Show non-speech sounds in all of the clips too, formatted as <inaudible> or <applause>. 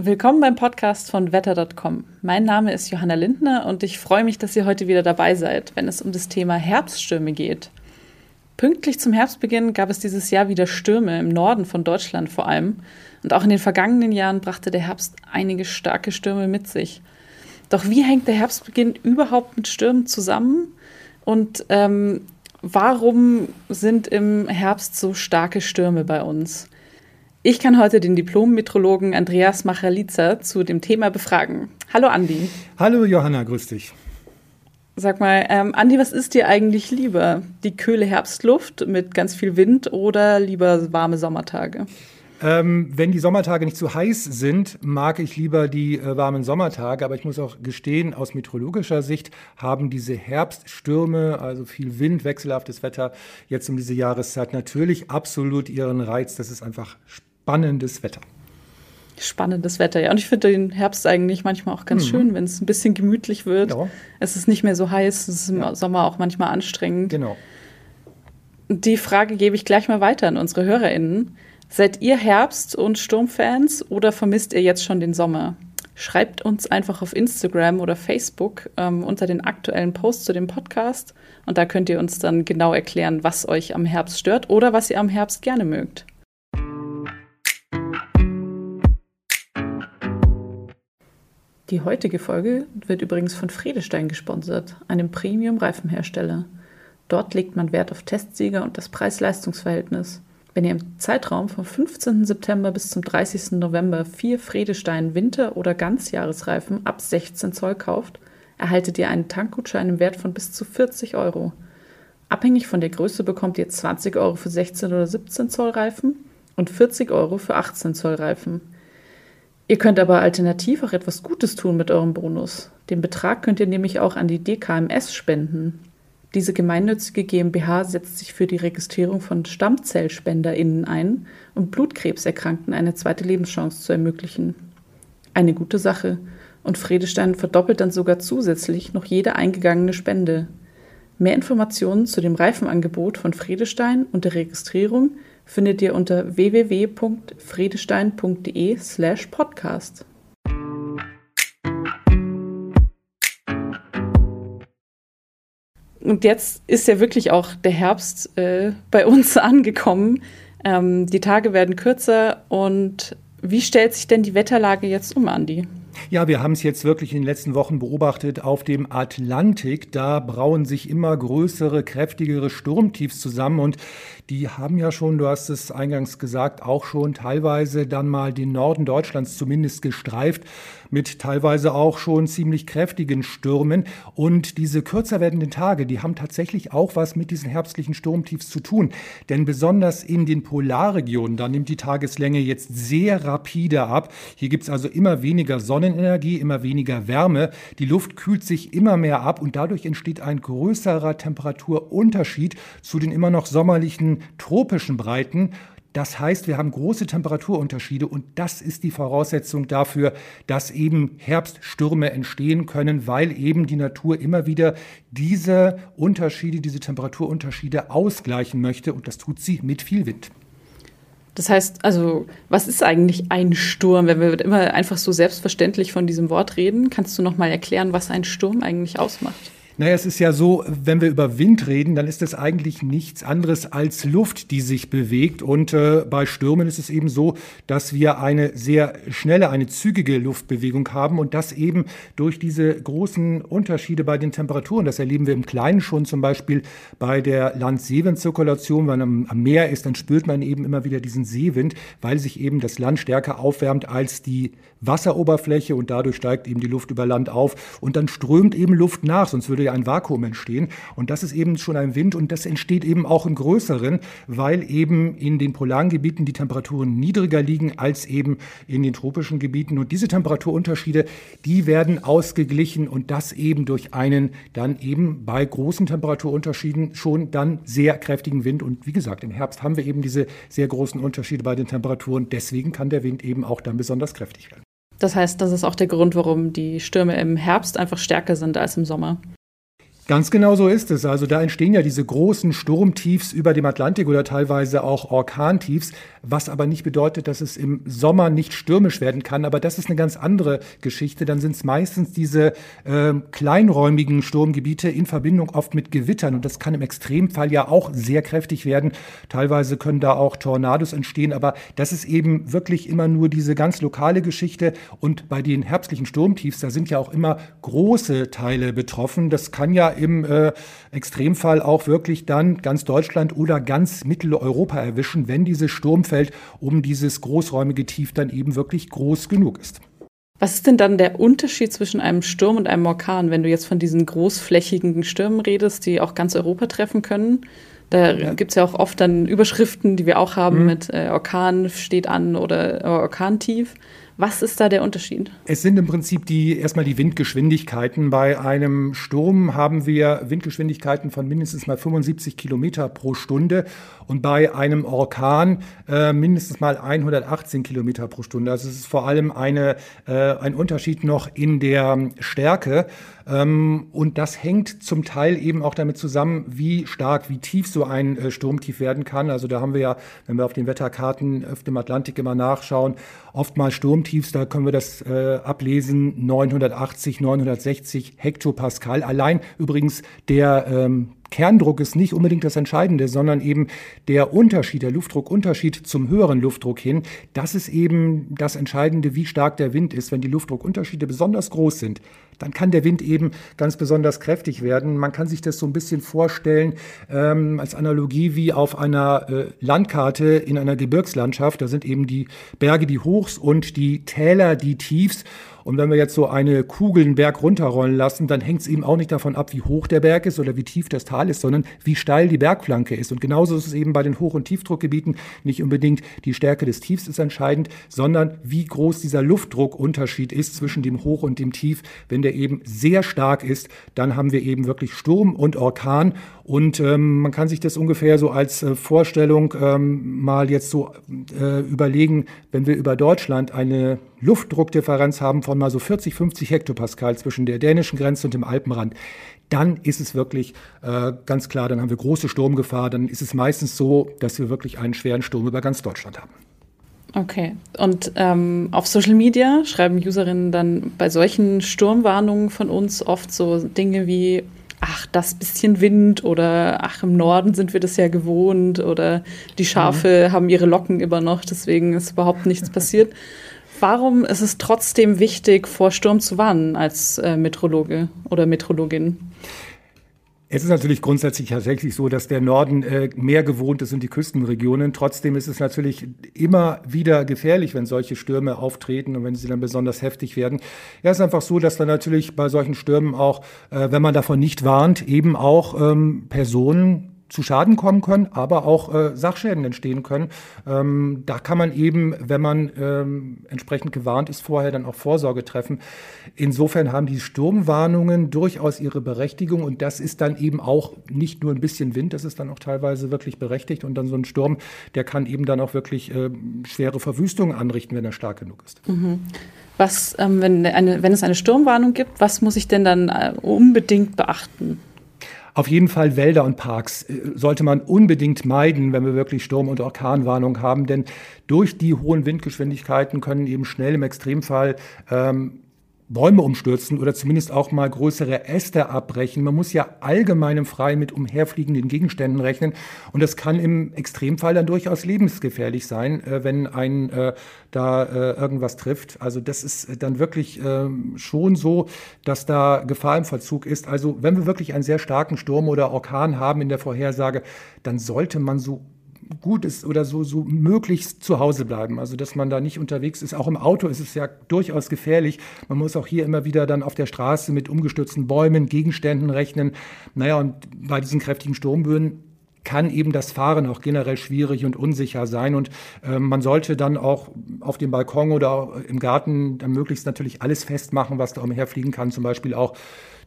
Willkommen beim Podcast von wetter.com. Mein Name ist Johanna Lindner und ich freue mich, dass ihr heute wieder dabei seid, wenn es um das Thema Herbststürme geht. Pünktlich zum Herbstbeginn gab es dieses Jahr wieder Stürme im Norden von Deutschland vor allem. Und auch in den vergangenen Jahren brachte der Herbst einige starke Stürme mit sich. Doch wie hängt der Herbstbeginn überhaupt mit Stürmen zusammen? Und ähm, warum sind im Herbst so starke Stürme bei uns? Ich kann heute den Diplom-Metrologen Andreas Machalitzer zu dem Thema befragen. Hallo Andi. Hallo Johanna, grüß dich. Sag mal, ähm, Andi, was ist dir eigentlich lieber? Die kühle Herbstluft mit ganz viel Wind oder lieber warme Sommertage? Ähm, wenn die Sommertage nicht zu heiß sind, mag ich lieber die äh, warmen Sommertage. Aber ich muss auch gestehen, aus meteorologischer Sicht haben diese Herbststürme, also viel Wind, wechselhaftes Wetter, jetzt um diese Jahreszeit natürlich absolut ihren Reiz. Das ist einfach spannend spannendes Wetter. Spannendes Wetter, ja. Und ich finde den Herbst eigentlich manchmal auch ganz mhm. schön, wenn es ein bisschen gemütlich wird. Ja. Es ist nicht mehr so heiß, es ist im ja. Sommer auch manchmal anstrengend. Genau. Die Frage gebe ich gleich mal weiter an unsere HörerInnen. Seid ihr Herbst- und Sturmfans oder vermisst ihr jetzt schon den Sommer? Schreibt uns einfach auf Instagram oder Facebook ähm, unter den aktuellen Posts zu dem Podcast und da könnt ihr uns dann genau erklären, was euch am Herbst stört oder was ihr am Herbst gerne mögt. Die heutige Folge wird übrigens von Friedestein gesponsert, einem Premium-Reifenhersteller. Dort legt man Wert auf Testsieger und das Preis-Leistungs-Verhältnis. Wenn ihr im Zeitraum vom 15. September bis zum 30. November vier Friedestein Winter- oder Ganzjahresreifen ab 16 Zoll kauft, erhaltet ihr einen Tankgutschein im Wert von bis zu 40 Euro. Abhängig von der Größe bekommt ihr 20 Euro für 16 oder 17 Zoll Reifen und 40 Euro für 18 Zoll Reifen. Ihr könnt aber alternativ auch etwas Gutes tun mit eurem Bonus. Den Betrag könnt ihr nämlich auch an die DKMS spenden. Diese gemeinnützige GmbH setzt sich für die Registrierung von StammzellspenderInnen ein, um Blutkrebserkrankten eine zweite Lebenschance zu ermöglichen. Eine gute Sache. Und Friedestein verdoppelt dann sogar zusätzlich noch jede eingegangene Spende. Mehr Informationen zu dem Reifenangebot von Friedestein und der Registrierung findet ihr unter www.friedestein.de/slash podcast. Und jetzt ist ja wirklich auch der Herbst äh, bei uns <laughs> angekommen. Ähm, die Tage werden kürzer und wie stellt sich denn die Wetterlage jetzt um, Andi? Ja, wir haben es jetzt wirklich in den letzten Wochen beobachtet auf dem Atlantik. Da brauen sich immer größere, kräftigere Sturmtiefs zusammen und die haben ja schon, du hast es eingangs gesagt, auch schon teilweise dann mal den Norden Deutschlands zumindest gestreift mit teilweise auch schon ziemlich kräftigen Stürmen. Und diese kürzer werdenden Tage, die haben tatsächlich auch was mit diesen herbstlichen Sturmtiefs zu tun. Denn besonders in den Polarregionen, da nimmt die Tageslänge jetzt sehr rapide ab. Hier gibt es also immer weniger Sonnenenergie, immer weniger Wärme. Die Luft kühlt sich immer mehr ab und dadurch entsteht ein größerer Temperaturunterschied zu den immer noch sommerlichen tropischen Breiten. Das heißt, wir haben große Temperaturunterschiede und das ist die Voraussetzung dafür, dass eben Herbststürme entstehen können, weil eben die Natur immer wieder diese Unterschiede, diese Temperaturunterschiede ausgleichen möchte und das tut sie mit viel Wind. Das heißt, also, was ist eigentlich ein Sturm? Wenn wir immer einfach so selbstverständlich von diesem Wort reden, kannst du noch mal erklären, was ein Sturm eigentlich ausmacht? Naja, es ist ja so, wenn wir über Wind reden, dann ist das eigentlich nichts anderes als Luft, die sich bewegt. Und äh, bei Stürmen ist es eben so, dass wir eine sehr schnelle, eine zügige Luftbewegung haben und das eben durch diese großen Unterschiede bei den Temperaturen. Das erleben wir im Kleinen schon zum Beispiel bei der Land-Seewind-Zirkulation. Wenn man am Meer ist, dann spürt man eben immer wieder diesen Seewind, weil sich eben das Land stärker aufwärmt als die Wasseroberfläche und dadurch steigt eben die Luft über Land auf und dann strömt eben Luft nach, sonst würde ja ein Vakuum entstehen und das ist eben schon ein Wind und das entsteht eben auch im größeren, weil eben in den polaren Gebieten die Temperaturen niedriger liegen als eben in den tropischen Gebieten und diese Temperaturunterschiede, die werden ausgeglichen und das eben durch einen dann eben bei großen Temperaturunterschieden schon dann sehr kräftigen Wind und wie gesagt, im Herbst haben wir eben diese sehr großen Unterschiede bei den Temperaturen, deswegen kann der Wind eben auch dann besonders kräftig werden. Das heißt, das ist auch der Grund, warum die Stürme im Herbst einfach stärker sind als im Sommer. Ganz genau so ist es. Also da entstehen ja diese großen Sturmtiefs über dem Atlantik oder teilweise auch Orkantiefs, was aber nicht bedeutet, dass es im Sommer nicht stürmisch werden kann. Aber das ist eine ganz andere Geschichte. Dann sind es meistens diese äh, kleinräumigen Sturmgebiete in Verbindung oft mit Gewittern. Und das kann im Extremfall ja auch sehr kräftig werden. Teilweise können da auch Tornados entstehen. Aber das ist eben wirklich immer nur diese ganz lokale Geschichte. Und bei den herbstlichen Sturmtiefs, da sind ja auch immer große Teile betroffen. Das kann ja im äh, Extremfall auch wirklich dann ganz Deutschland oder ganz Mitteleuropa erwischen, wenn dieses Sturmfeld um dieses großräumige Tief dann eben wirklich groß genug ist. Was ist denn dann der Unterschied zwischen einem Sturm und einem Orkan, wenn du jetzt von diesen großflächigen Stürmen redest, die auch ganz Europa treffen können? Da ja. gibt es ja auch oft dann Überschriften, die wir auch haben mhm. mit äh, Orkan steht an oder äh, Orkantief. Was ist da der Unterschied? Es sind im Prinzip die erstmal die Windgeschwindigkeiten. Bei einem Sturm haben wir Windgeschwindigkeiten von mindestens mal 75 Kilometer pro Stunde und bei einem Orkan äh, mindestens mal 118 Kilometer pro Stunde. Also es ist vor allem eine, äh, ein Unterschied noch in der Stärke. Ähm, und das hängt zum Teil eben auch damit zusammen, wie stark, wie tief so ein äh, Sturmtief werden kann. Also da haben wir ja, wenn wir auf den Wetterkarten auf dem Atlantik immer nachschauen, oftmals Sturmtiefs, da können wir das äh, ablesen, 980, 960 Hektopascal. Allein übrigens der ähm, Kerndruck ist nicht unbedingt das Entscheidende, sondern eben der Unterschied, der Luftdruckunterschied zum höheren Luftdruck hin. Das ist eben das Entscheidende, wie stark der Wind ist. Wenn die Luftdruckunterschiede besonders groß sind, dann kann der Wind eben ganz besonders kräftig werden. Man kann sich das so ein bisschen vorstellen ähm, als Analogie wie auf einer äh, Landkarte in einer Gebirgslandschaft. Da sind eben die Berge die Hochs und die Täler die Tiefs. Und wenn wir jetzt so eine Kugel einen Berg runterrollen lassen, dann hängt es eben auch nicht davon ab, wie hoch der Berg ist oder wie tief das Tal ist, sondern wie steil die Bergflanke ist. Und genauso ist es eben bei den Hoch- und Tiefdruckgebieten. Nicht unbedingt die Stärke des Tiefs ist entscheidend, sondern wie groß dieser Luftdruckunterschied ist zwischen dem Hoch und dem Tief. Wenn der eben sehr stark ist, dann haben wir eben wirklich Sturm und Orkan. Und ähm, man kann sich das ungefähr so als äh, Vorstellung ähm, mal jetzt so äh, überlegen, wenn wir über Deutschland eine Luftdruckdifferenz haben von mal so 40, 50 Hektopascal zwischen der dänischen Grenze und dem Alpenrand, dann ist es wirklich äh, ganz klar, dann haben wir große Sturmgefahr. Dann ist es meistens so, dass wir wirklich einen schweren Sturm über ganz Deutschland haben. Okay. Und ähm, auf Social Media schreiben Userinnen dann bei solchen Sturmwarnungen von uns oft so Dinge wie, ach, das bisschen Wind oder ach, im Norden sind wir das ja gewohnt oder die Schafe mhm. haben ihre Locken immer noch, deswegen ist überhaupt nichts <laughs> passiert. Warum ist es trotzdem wichtig, vor Sturm zu warnen als äh, Metrologe oder Metrologin? Es ist natürlich grundsätzlich tatsächlich so, dass der Norden äh, mehr gewohnt ist in die Küstenregionen. Trotzdem ist es natürlich immer wieder gefährlich, wenn solche Stürme auftreten und wenn sie dann besonders heftig werden. Ja, es ist einfach so, dass dann natürlich bei solchen Stürmen auch, äh, wenn man davon nicht warnt, eben auch ähm, Personen zu Schaden kommen können, aber auch äh, Sachschäden entstehen können. Ähm, da kann man eben, wenn man ähm, entsprechend gewarnt ist, vorher dann auch Vorsorge treffen. Insofern haben die Sturmwarnungen durchaus ihre Berechtigung und das ist dann eben auch nicht nur ein bisschen Wind, das ist dann auch teilweise wirklich berechtigt und dann so ein Sturm, der kann eben dann auch wirklich äh, schwere Verwüstungen anrichten, wenn er stark genug ist. Mhm. Was, ähm, wenn, eine, wenn es eine Sturmwarnung gibt, was muss ich denn dann äh, unbedingt beachten? Auf jeden Fall Wälder und Parks äh, sollte man unbedingt meiden, wenn wir wirklich Sturm- und Orkanwarnung haben, denn durch die hohen Windgeschwindigkeiten können eben schnell im Extremfall ähm, Bäume umstürzen oder zumindest auch mal größere Äste abbrechen. Man muss ja allgemein im Freien mit umherfliegenden Gegenständen rechnen. Und das kann im Extremfall dann durchaus lebensgefährlich sein, äh, wenn ein äh, da äh, irgendwas trifft. Also das ist dann wirklich äh, schon so, dass da Gefahr im Verzug ist. Also wenn wir wirklich einen sehr starken Sturm oder Orkan haben in der Vorhersage, dann sollte man so gut ist oder so, so möglichst zu Hause bleiben. Also, dass man da nicht unterwegs ist. Auch im Auto ist es ja durchaus gefährlich. Man muss auch hier immer wieder dann auf der Straße mit umgestürzten Bäumen, Gegenständen rechnen. Naja, und bei diesen kräftigen Sturmböen kann eben das Fahren auch generell schwierig und unsicher sein. Und äh, man sollte dann auch auf dem Balkon oder im Garten dann möglichst natürlich alles festmachen, was da umherfliegen kann. Zum Beispiel auch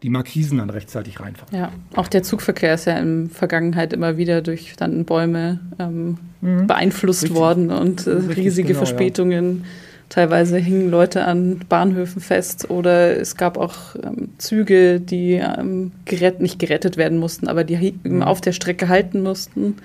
die Markisen dann rechtzeitig reinfahren. Ja, auch der Zugverkehr ist ja in der Vergangenheit immer wieder durch dann Bäume ähm, mhm. beeinflusst Richtig. worden und äh, riesige genau, Verspätungen. Ja. Teilweise hingen Leute an Bahnhöfen fest oder es gab auch ähm, Züge, die ähm, gerett, nicht gerettet werden mussten, aber die mhm. auf der Strecke halten mussten.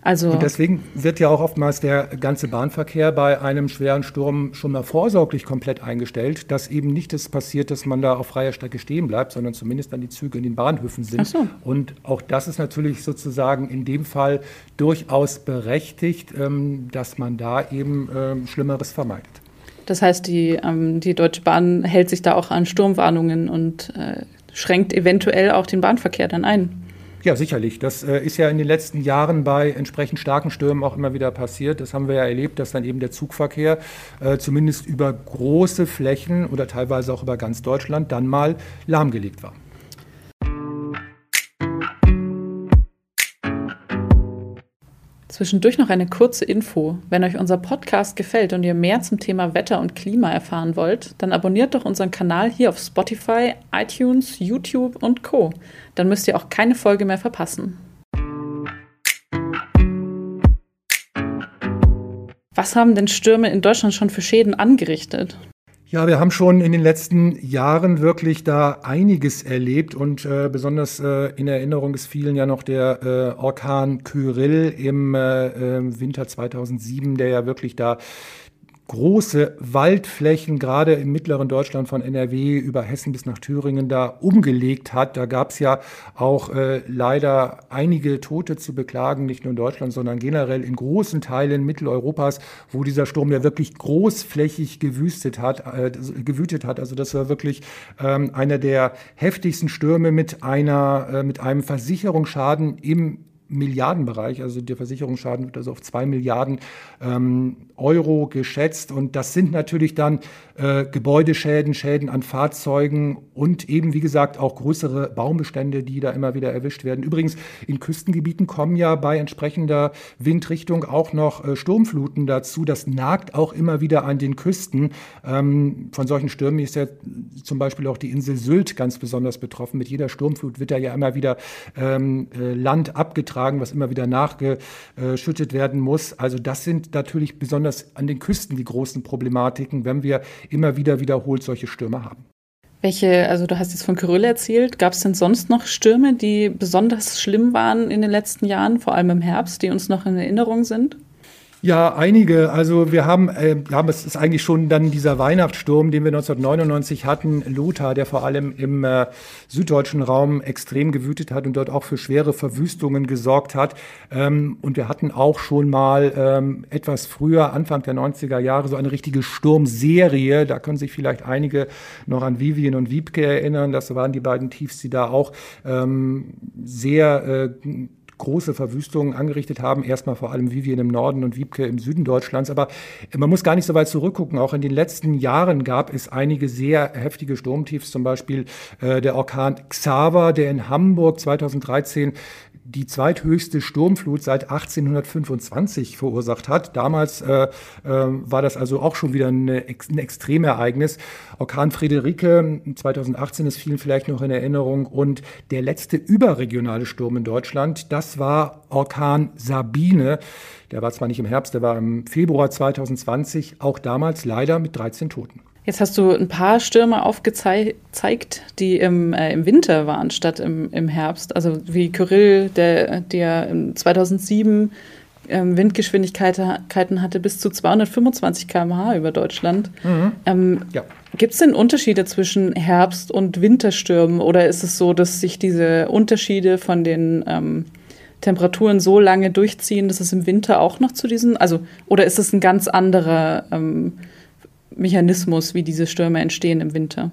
Also und deswegen wird ja auch oftmals der ganze Bahnverkehr bei einem schweren Sturm schon mal vorsorglich komplett eingestellt, dass eben nicht das passiert, dass man da auf freier Strecke stehen bleibt, sondern zumindest dann die Züge in den Bahnhöfen sind. So. Und auch das ist natürlich sozusagen in dem Fall durchaus berechtigt, ähm, dass man da eben ähm, Schlimmeres vermeidet. Das heißt, die, ähm, die Deutsche Bahn hält sich da auch an Sturmwarnungen und äh, schränkt eventuell auch den Bahnverkehr dann ein. Ja, sicherlich. Das äh, ist ja in den letzten Jahren bei entsprechend starken Stürmen auch immer wieder passiert. Das haben wir ja erlebt, dass dann eben der Zugverkehr äh, zumindest über große Flächen oder teilweise auch über ganz Deutschland dann mal lahmgelegt war. Zwischendurch noch eine kurze Info. Wenn euch unser Podcast gefällt und ihr mehr zum Thema Wetter und Klima erfahren wollt, dann abonniert doch unseren Kanal hier auf Spotify, iTunes, YouTube und Co. Dann müsst ihr auch keine Folge mehr verpassen. Was haben denn Stürme in Deutschland schon für Schäden angerichtet? Ja, wir haben schon in den letzten Jahren wirklich da einiges erlebt und äh, besonders äh, in Erinnerung ist vielen ja noch der äh, Orkan Kyrill im äh, äh, Winter 2007, der ja wirklich da große Waldflächen, gerade im mittleren Deutschland von NRW über Hessen bis nach Thüringen, da umgelegt hat. Da gab es ja auch äh, leider einige Tote zu beklagen, nicht nur in Deutschland, sondern generell in großen Teilen Mitteleuropas, wo dieser Sturm ja wirklich großflächig gewüstet hat, äh, gewütet hat. Also das war wirklich ähm, einer der heftigsten Stürme mit einer, äh, mit einem Versicherungsschaden im Milliardenbereich. Also der Versicherungsschaden wird also auf zwei Milliarden ähm, Euro geschätzt. Und das sind natürlich dann äh, Gebäudeschäden, Schäden an Fahrzeugen und eben, wie gesagt, auch größere Baumbestände, die da immer wieder erwischt werden. Übrigens, in Küstengebieten kommen ja bei entsprechender Windrichtung auch noch äh, Sturmfluten dazu. Das nagt auch immer wieder an den Küsten. Ähm, von solchen Stürmen ist ja zum Beispiel auch die Insel Sylt ganz besonders betroffen. Mit jeder Sturmflut wird da ja immer wieder ähm, äh, Land abgetragen, was immer wieder nachgeschüttet werden muss. Also das sind natürlich besonders an den Küsten die großen Problematiken, wenn wir immer wieder wiederholt solche Stürme haben. Welche, also du hast jetzt von Kyrill erzählt, gab es denn sonst noch Stürme, die besonders schlimm waren in den letzten Jahren, vor allem im Herbst, die uns noch in Erinnerung sind? Ja, einige. Also wir haben, äh, ja, es ist eigentlich schon dann dieser Weihnachtssturm, den wir 1999 hatten, Lothar, der vor allem im äh, süddeutschen Raum extrem gewütet hat und dort auch für schwere Verwüstungen gesorgt hat. Ähm, und wir hatten auch schon mal ähm, etwas früher, Anfang der 90er Jahre, so eine richtige Sturmserie. Da können sich vielleicht einige noch an Vivien und Wiebke erinnern. Das waren die beiden Tiefs, die da auch ähm, sehr äh, große Verwüstungen angerichtet haben. Erstmal vor allem Vivien im Norden und Wiebke im Süden Deutschlands. Aber man muss gar nicht so weit zurückgucken. Auch in den letzten Jahren gab es einige sehr heftige Sturmtiefs, zum Beispiel äh, der Orkan Xaver, der in Hamburg 2013 die zweithöchste Sturmflut seit 1825 verursacht hat. Damals äh, äh, war das also auch schon wieder eine, ein Extremereignis. Orkan Friederike 2018 ist vielen vielleicht noch in Erinnerung. Und der letzte überregionale Sturm in Deutschland, das war Orkan Sabine. Der war zwar nicht im Herbst, der war im Februar 2020, auch damals leider mit 13 Toten. Jetzt hast du ein paar Stürme aufgezeigt, die im, äh, im Winter waren, statt im, im Herbst. Also wie Kyrill, der, der 2007 ähm, Windgeschwindigkeiten hatte bis zu 225 km/h über Deutschland. Mhm. Ähm, ja. Gibt es denn Unterschiede zwischen Herbst- und Winterstürmen oder ist es so, dass sich diese Unterschiede von den ähm, Temperaturen so lange durchziehen, dass es im Winter auch noch zu diesen, also oder ist es ein ganz anderer ähm, Mechanismus, wie diese Stürme entstehen im Winter.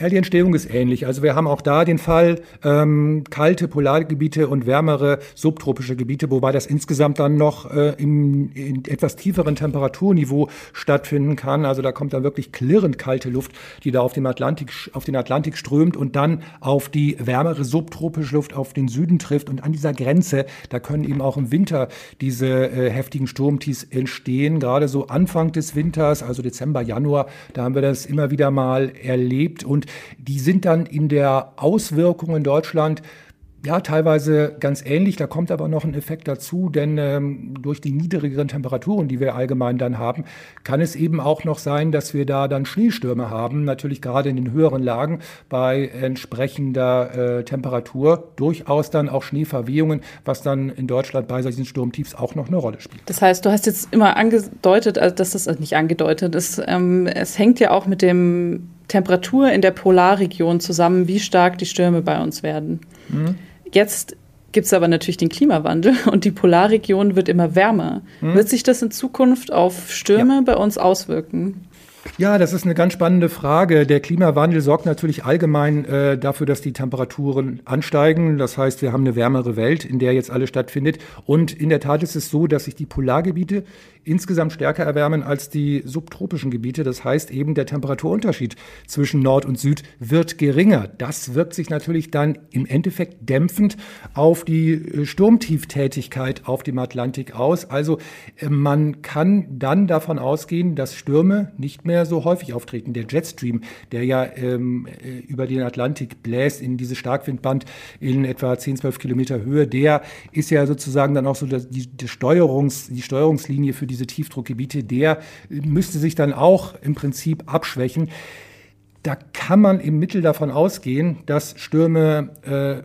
Ja, die Entstehung ist ähnlich. Also wir haben auch da den Fall ähm, kalte Polargebiete und wärmere subtropische Gebiete, wobei das insgesamt dann noch äh, im in etwas tieferen Temperaturniveau stattfinden kann. Also da kommt dann wirklich klirrend kalte Luft, die da auf den Atlantik, auf den Atlantik strömt und dann auf die wärmere subtropische Luft auf den Süden trifft. Und an dieser Grenze, da können eben auch im Winter diese äh, heftigen Sturmtiefs entstehen. Gerade so Anfang des Winters, also Dezember, Januar, da haben wir das immer wieder mal erlebt und die sind dann in der Auswirkung in Deutschland Ja, teilweise ganz ähnlich. Da kommt aber noch ein Effekt dazu, denn ähm, durch die niedrigeren Temperaturen, die wir allgemein dann haben, kann es eben auch noch sein, dass wir da dann Schneestürme haben. Natürlich gerade in den höheren Lagen bei entsprechender äh, Temperatur durchaus dann auch Schneeverwehungen, was dann in Deutschland bei solchen Sturmtiefs auch noch eine Rolle spielt. Das heißt, du hast jetzt immer angedeutet, also das ist also nicht angedeutet, es, ähm, es hängt ja auch mit dem Temperatur in der Polarregion zusammen, wie stark die Stürme bei uns werden. Mhm. Jetzt gibt es aber natürlich den Klimawandel <laughs> und die Polarregion wird immer wärmer. Hm. Wird sich das in Zukunft auf Stürme ja. bei uns auswirken? Ja, das ist eine ganz spannende Frage. Der Klimawandel sorgt natürlich allgemein äh, dafür, dass die Temperaturen ansteigen. Das heißt, wir haben eine wärmere Welt, in der jetzt alles stattfindet. Und in der Tat ist es so, dass sich die Polargebiete insgesamt stärker erwärmen als die subtropischen Gebiete. Das heißt eben, der Temperaturunterschied zwischen Nord und Süd wird geringer. Das wirkt sich natürlich dann im Endeffekt dämpfend auf die äh, Sturmtieftätigkeit auf dem Atlantik aus. Also äh, man kann dann davon ausgehen, dass Stürme nicht mehr so häufig auftreten. Der Jetstream, der ja ähm, äh, über den Atlantik bläst in diese Starkwindband in etwa 10, 12 Kilometer Höhe, der ist ja sozusagen dann auch so die, die, Steuerungs, die Steuerungslinie für diese Tiefdruckgebiete, der müsste sich dann auch im Prinzip abschwächen. Da kann man im Mittel davon ausgehen, dass Stürme äh,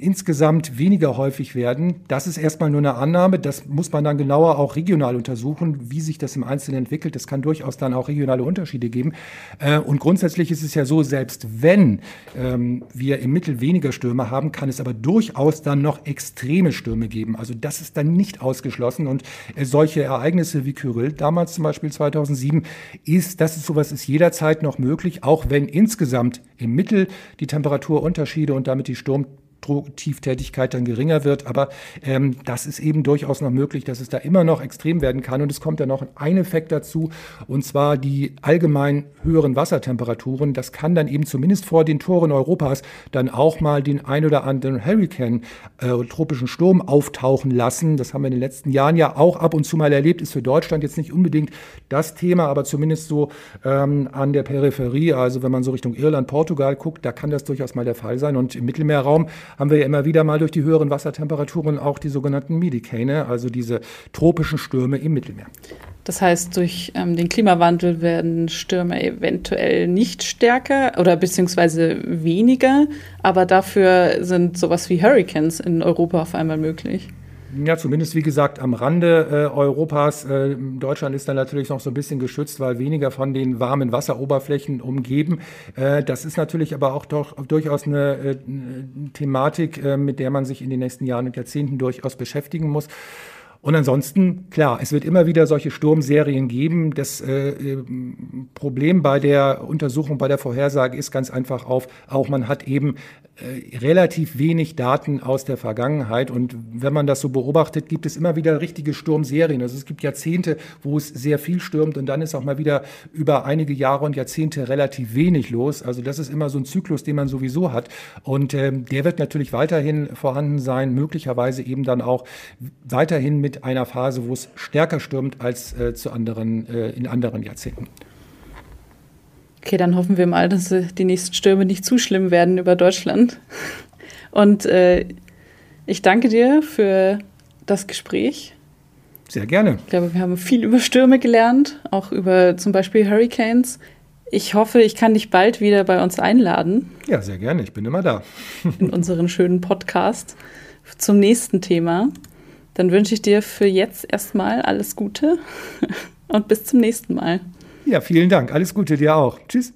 insgesamt weniger häufig werden. Das ist erstmal nur eine Annahme. Das muss man dann genauer auch regional untersuchen, wie sich das im Einzelnen entwickelt. Das kann durchaus dann auch regionale Unterschiede geben. Äh, und grundsätzlich ist es ja so, selbst wenn ähm, wir im Mittel weniger Stürme haben, kann es aber durchaus dann noch extreme Stürme geben. Also das ist dann nicht ausgeschlossen. Und äh, solche Ereignisse wie Kyrill, damals zum Beispiel 2007, ist, das ist sowas ist jederzeit noch möglich, auch wenn insgesamt im Mittel die Temperaturunterschiede und damit die Sturm Tieftietätigkeit dann geringer wird. Aber ähm, das ist eben durchaus noch möglich, dass es da immer noch extrem werden kann. Und es kommt dann noch ein Effekt dazu, und zwar die allgemein höheren Wassertemperaturen. Das kann dann eben zumindest vor den Toren Europas dann auch mal den ein oder anderen Hurricane, äh, tropischen Sturm auftauchen lassen. Das haben wir in den letzten Jahren ja auch ab und zu mal erlebt. Ist für Deutschland jetzt nicht unbedingt das Thema, aber zumindest so ähm, an der Peripherie. Also wenn man so Richtung Irland, Portugal guckt, da kann das durchaus mal der Fall sein. Und im Mittelmeerraum haben wir ja immer wieder mal durch die höheren Wassertemperaturen auch die sogenannten Midicane, also diese tropischen Stürme im Mittelmeer. Das heißt, durch ähm, den Klimawandel werden Stürme eventuell nicht stärker oder beziehungsweise weniger, aber dafür sind sowas wie Hurricanes in Europa auf einmal möglich. Ja, zumindest wie gesagt am Rande äh, Europas. Äh, Deutschland ist dann natürlich noch so ein bisschen geschützt, weil weniger von den warmen Wasseroberflächen umgeben. Äh, das ist natürlich aber auch doch, durchaus eine äh, Thematik, äh, mit der man sich in den nächsten Jahren und Jahrzehnten durchaus beschäftigen muss. Und ansonsten, klar, es wird immer wieder solche Sturmserien geben. Das äh, äh, Problem bei der Untersuchung, bei der Vorhersage ist ganz einfach auf, auch man hat eben äh, relativ wenig Daten aus der Vergangenheit. Und wenn man das so beobachtet, gibt es immer wieder richtige Sturmserien. Also es gibt Jahrzehnte, wo es sehr viel stürmt und dann ist auch mal wieder über einige Jahre und Jahrzehnte relativ wenig los. Also das ist immer so ein Zyklus, den man sowieso hat. Und ähm, der wird natürlich weiterhin vorhanden sein, möglicherweise eben dann auch weiterhin mit mit einer Phase, wo es stärker stürmt als äh, zu anderen, äh, in anderen Jahrzehnten. Okay, dann hoffen wir mal, dass äh, die nächsten Stürme nicht zu schlimm werden über Deutschland. <laughs> Und äh, ich danke dir für das Gespräch. Sehr gerne. Ich glaube, wir haben viel über Stürme gelernt, auch über zum Beispiel Hurricanes. Ich hoffe, ich kann dich bald wieder bei uns einladen. Ja, sehr gerne. Ich bin immer da. in <laughs> unseren schönen Podcast zum nächsten Thema. Dann wünsche ich dir für jetzt erstmal alles Gute <laughs> und bis zum nächsten Mal. Ja, vielen Dank. Alles Gute dir auch. Tschüss.